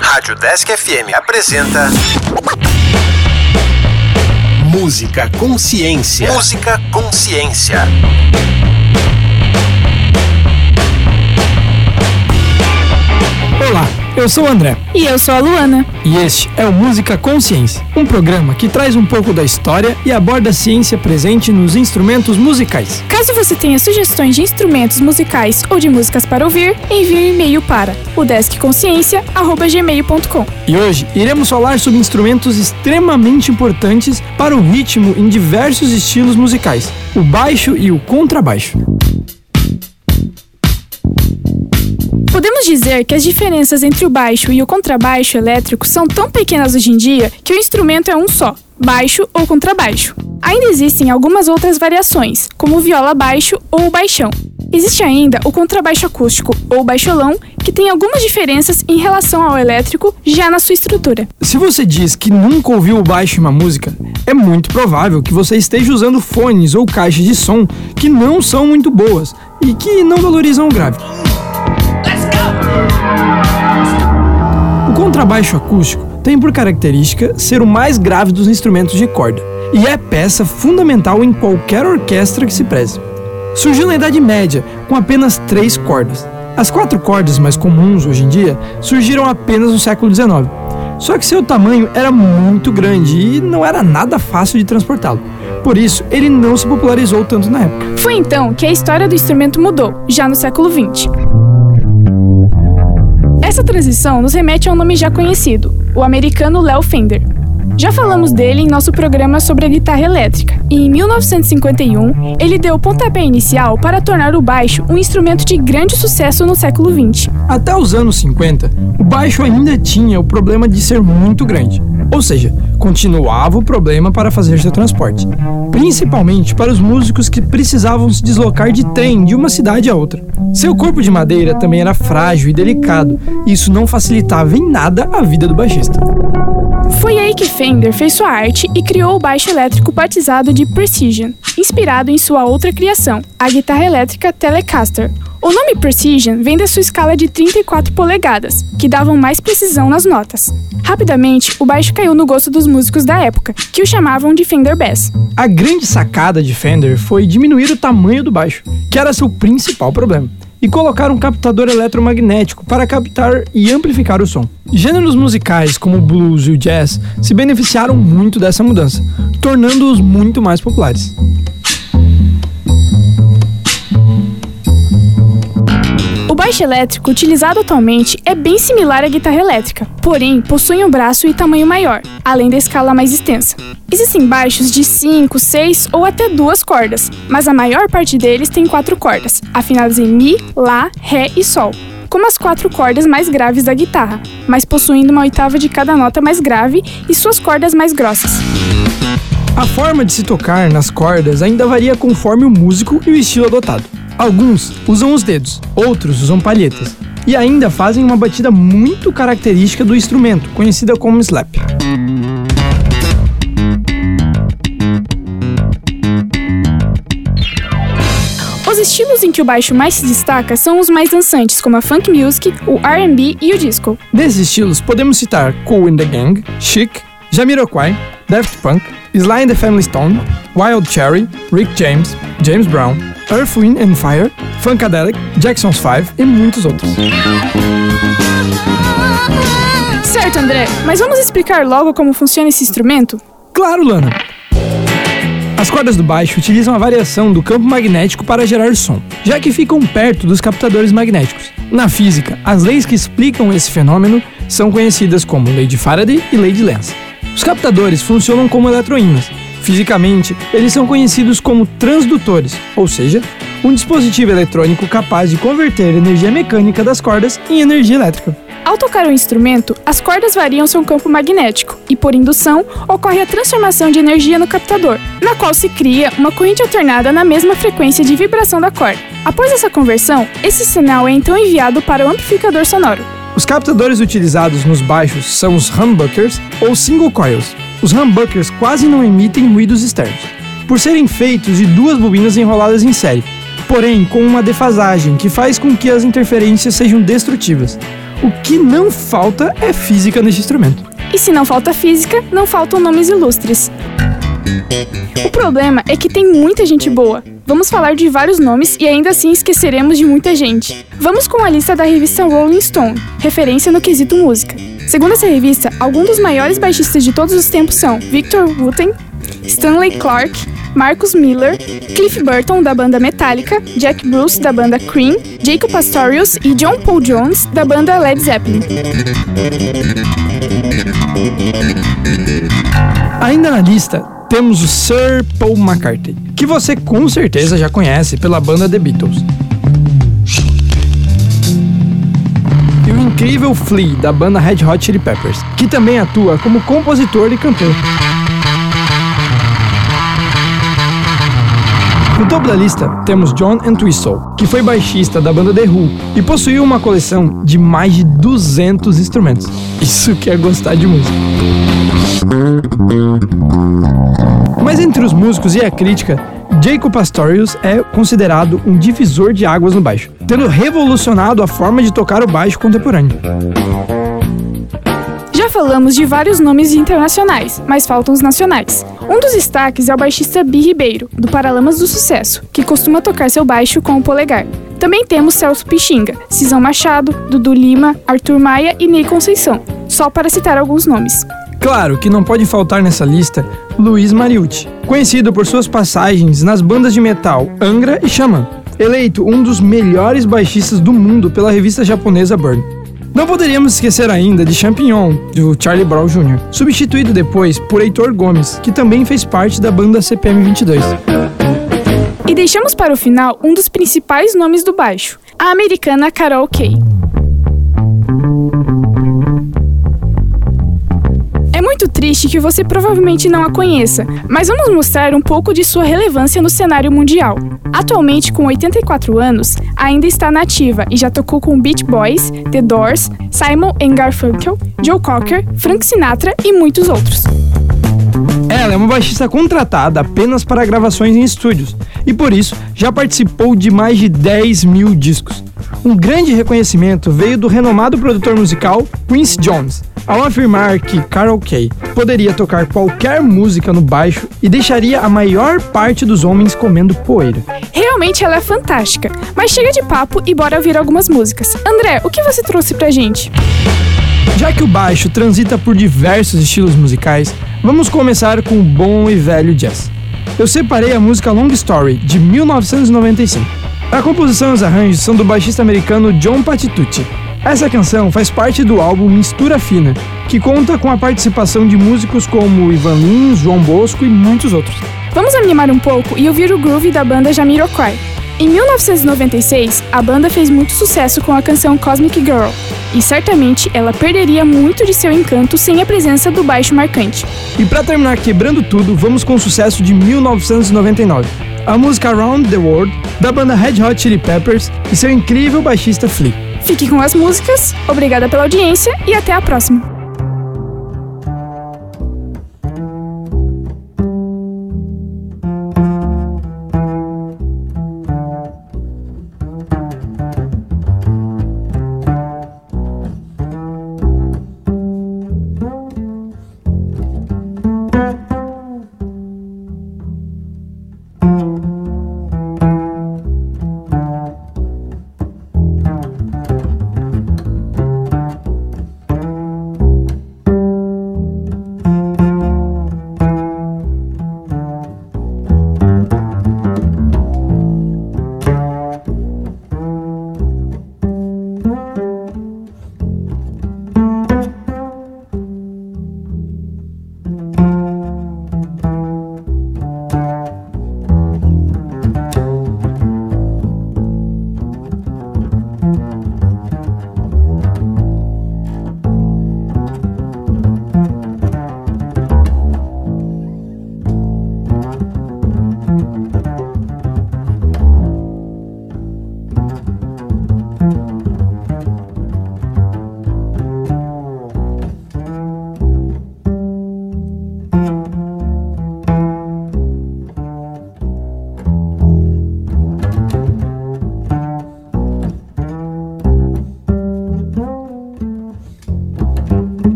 Rádio Desk FM apresenta. Música Consciência. Música Consciência. Olá, eu sou o André. E eu sou a Luana. E este é o Música Consciência, um programa que traz um pouco da história e aborda a ciência presente nos instrumentos musicais. Caso você tenha sugestões de instrumentos musicais ou de músicas para ouvir, envie um e-mail para o deskconsciência@gmail.com. E hoje iremos falar sobre instrumentos extremamente importantes para o ritmo em diversos estilos musicais: o baixo e o contrabaixo. Podemos dizer que as diferenças entre o baixo e o contrabaixo elétrico são tão pequenas hoje em dia que o instrumento é um só, baixo ou contrabaixo. Ainda existem algumas outras variações, como o viola baixo ou o baixão. Existe ainda o contrabaixo acústico ou baixolão, que tem algumas diferenças em relação ao elétrico já na sua estrutura. Se você diz que nunca ouviu o baixo em uma música, é muito provável que você esteja usando fones ou caixas de som que não são muito boas e que não valorizam o grave. O contrabaixo acústico tem por característica ser o mais grave dos instrumentos de corda e é peça fundamental em qualquer orquestra que se preze. Surgiu na Idade Média com apenas três cordas. As quatro cordas mais comuns hoje em dia surgiram apenas no século XIX. Só que seu tamanho era muito grande e não era nada fácil de transportá-lo. Por isso, ele não se popularizou tanto na época. Foi então que a história do instrumento mudou, já no século XX. Essa transição nos remete a um nome já conhecido, o americano Léo Fender. Já falamos dele em nosso programa sobre a guitarra elétrica, e em 1951 ele deu o pontapé inicial para tornar o baixo um instrumento de grande sucesso no século XX. Até os anos 50, o baixo ainda tinha o problema de ser muito grande, ou seja, continuava o problema para fazer seu transporte, principalmente para os músicos que precisavam se deslocar de trem de uma cidade a outra. Seu corpo de madeira também era frágil e delicado, e isso não facilitava em nada a vida do baixista. Foi aí que Fender fez sua arte e criou o baixo elétrico batizado de Precision, inspirado em sua outra criação, a guitarra elétrica Telecaster. O nome Precision vem da sua escala de 34 polegadas, que davam mais precisão nas notas. Rapidamente, o baixo caiu no gosto dos músicos da época, que o chamavam de Fender Bass. A grande sacada de Fender foi diminuir o tamanho do baixo, que era seu principal problema e colocar um captador eletromagnético para captar e amplificar o som. Gêneros musicais como o blues e o jazz se beneficiaram muito dessa mudança, tornando-os muito mais populares. Baixo elétrico utilizado atualmente é bem similar à guitarra elétrica, porém possui um braço e tamanho maior, além da escala mais extensa. Existem baixos de 5, 6 ou até duas cordas, mas a maior parte deles tem quatro cordas, afinadas em Mi, Lá, Ré e Sol, como as quatro cordas mais graves da guitarra, mas possuindo uma oitava de cada nota mais grave e suas cordas mais grossas. A forma de se tocar nas cordas ainda varia conforme o músico e o estilo adotado. Alguns usam os dedos, outros usam palhetas, e ainda fazem uma batida muito característica do instrumento, conhecida como slap. Os estilos em que o baixo mais se destaca são os mais dançantes, como a funk music, o R&B e o disco. Desses estilos podemos citar Cool and the Gang, Chic, Jamiroquai, Daft Punk, Sly and the Family Stone, Wild Cherry, Rick James, James Brown, Earth, Wind and Fire, Funkadelic, Jackson's Five e muitos outros. Certo, André, mas vamos explicar logo como funciona esse instrumento? Claro, Lana! As cordas do baixo utilizam a variação do campo magnético para gerar som, já que ficam perto dos captadores magnéticos. Na física, as leis que explicam esse fenômeno são conhecidas como Lei de Faraday e Lei de Lenz. Os captadores funcionam como eletroímãs. Fisicamente, eles são conhecidos como transdutores, ou seja, um dispositivo eletrônico capaz de converter energia mecânica das cordas em energia elétrica. Ao tocar o instrumento, as cordas variam seu campo magnético e, por indução, ocorre a transformação de energia no captador, na qual se cria uma corrente alternada na mesma frequência de vibração da corda. Após essa conversão, esse sinal é então enviado para o amplificador sonoro. Os captadores utilizados nos baixos são os humbuckers ou single coils. Os humbuckers quase não emitem ruídos externos, por serem feitos de duas bobinas enroladas em série, porém com uma defasagem que faz com que as interferências sejam destrutivas. O que não falta é física nesse instrumento. E se não falta física, não faltam nomes ilustres. O problema é que tem muita gente boa. Vamos falar de vários nomes e ainda assim esqueceremos de muita gente. Vamos com a lista da revista Rolling Stone, referência no quesito música. Segundo essa revista, alguns dos maiores baixistas de todos os tempos são Victor Wooten, Stanley Clark, Marcus Miller, Cliff Burton da banda Metallica, Jack Bruce da banda Cream, Jacob Pastorius e John Paul Jones da banda Led Zeppelin. Ainda na lista temos o Sir Paul McCartney, que você com certeza já conhece pela banda The Beatles. E o incrível Flea da banda Red Hot Chili Peppers, que também atua como compositor e cantor. No topo da lista temos John Entwistle, que foi baixista da banda The Who e possuiu uma coleção de mais de 200 instrumentos. Isso que é gostar de música. Mas entre os músicos e a crítica, Jacob Pastorius é considerado um divisor de águas no baixo, tendo revolucionado a forma de tocar o baixo contemporâneo. Falamos de vários nomes internacionais, mas faltam os nacionais. Um dos destaques é o baixista Bi Ribeiro, do Paralamas do Sucesso, que costuma tocar seu baixo com o polegar. Também temos Celso Pixinga, Cisão Machado, Dudu Lima, Arthur Maia e Ney Conceição, só para citar alguns nomes. Claro que não pode faltar nessa lista Luiz Mariucci, conhecido por suas passagens nas bandas de metal Angra e Xamã, eleito um dos melhores baixistas do mundo pela revista japonesa Burn. Não poderíamos esquecer ainda de Champignon, do Charlie Brown Jr., substituído depois por Heitor Gomes, que também fez parte da banda CPM 22. E deixamos para o final um dos principais nomes do baixo, a americana Carol Kay. Muito triste que você provavelmente não a conheça, mas vamos mostrar um pouco de sua relevância no cenário mundial. Atualmente, com 84 anos, ainda está nativa e já tocou com Beach Boys, The Doors, Simon Garfunkel, Joe Cocker, Frank Sinatra e muitos outros. Ela é uma baixista contratada apenas para gravações em estúdios e por isso já participou de mais de 10 mil discos. Um grande reconhecimento veio do renomado produtor musical Quincy Jones, ao afirmar que Carol Kay poderia tocar qualquer música no baixo e deixaria a maior parte dos homens comendo poeira. Realmente ela é fantástica, mas chega de papo e bora ouvir algumas músicas. André, o que você trouxe pra gente? Já que o baixo transita por diversos estilos musicais, vamos começar com o bom e velho jazz. Eu separei a música Long Story, de 1995. A composição e os arranjos são do baixista americano John Patitucci. Essa canção faz parte do álbum Mistura Fina, que conta com a participação de músicos como Ivan Lins, João Bosco e muitos outros. Vamos animar um pouco e ouvir o groove da banda Jamiroquai. Em 1996, a banda fez muito sucesso com a canção Cosmic Girl, e certamente ela perderia muito de seu encanto sem a presença do baixo marcante. E para terminar quebrando tudo, vamos com o sucesso de 1999, a música Around the World da banda Red Hot Chili Peppers e seu incrível baixista Flea. Fique com as músicas, obrigada pela audiência e até a próxima.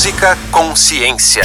Música Consciência.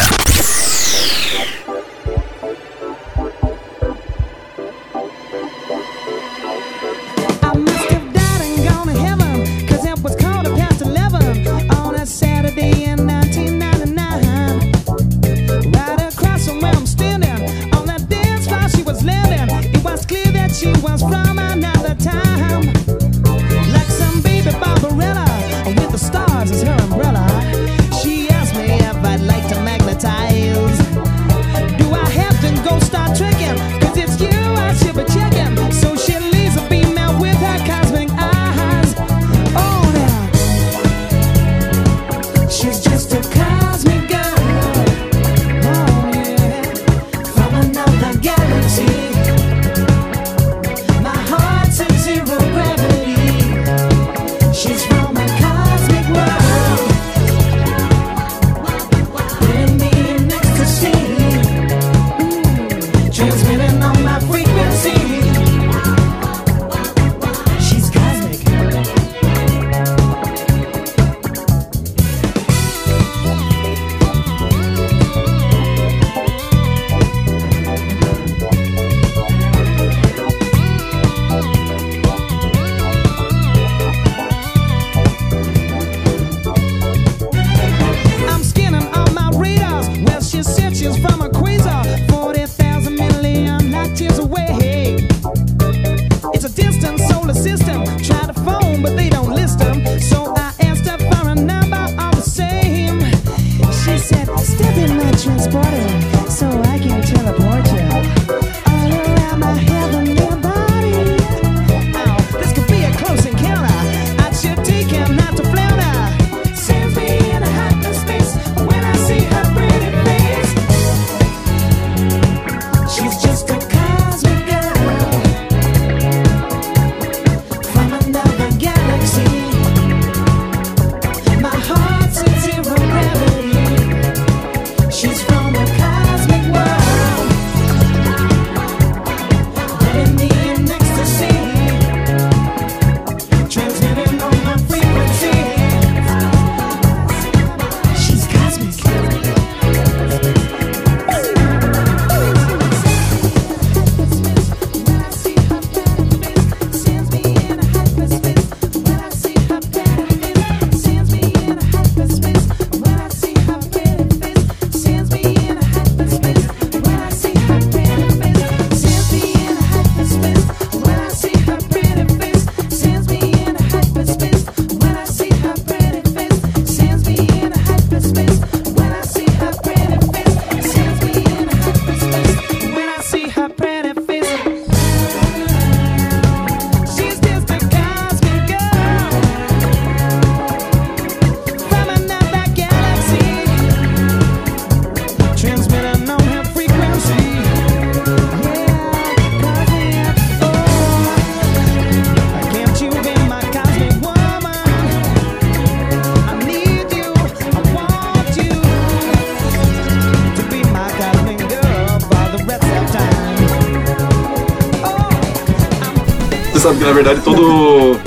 Verdade todo,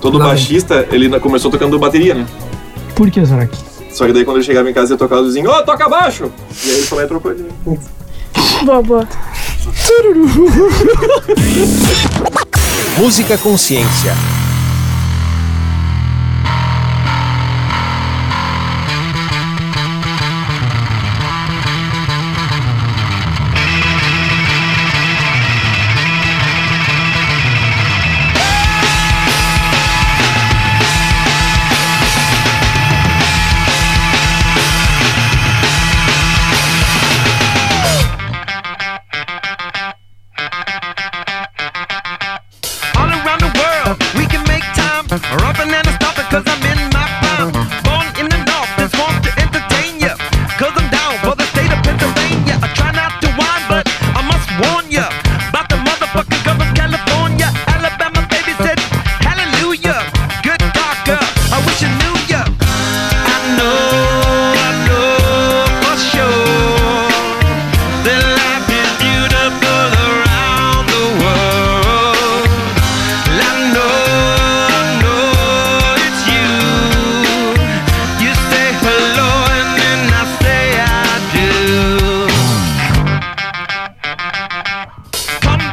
todo baixista ele começou tocando bateria, né? Por que, Zorak? Só que daí quando ele chegava em casa ia tocar o vizinho, ô, oh, toca baixo! E aí ele e trocou ele. Boa, boa. Música Consciência. Cause I'm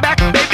back, baby.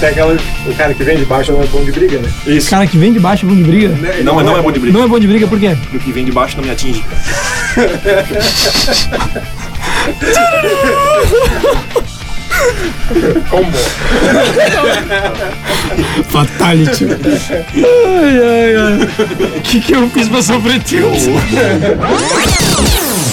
Tem aquela. O cara que vem de baixo não é bom de briga, né? Isso. Cara que vem de baixo é bom de briga. Não, mas não é bom de briga. Não é bom de briga por quê? O que vem de baixo não me atinge. Combo. Fatality. ai, ai, ai. O que, que eu fiz pra sofrer tilt?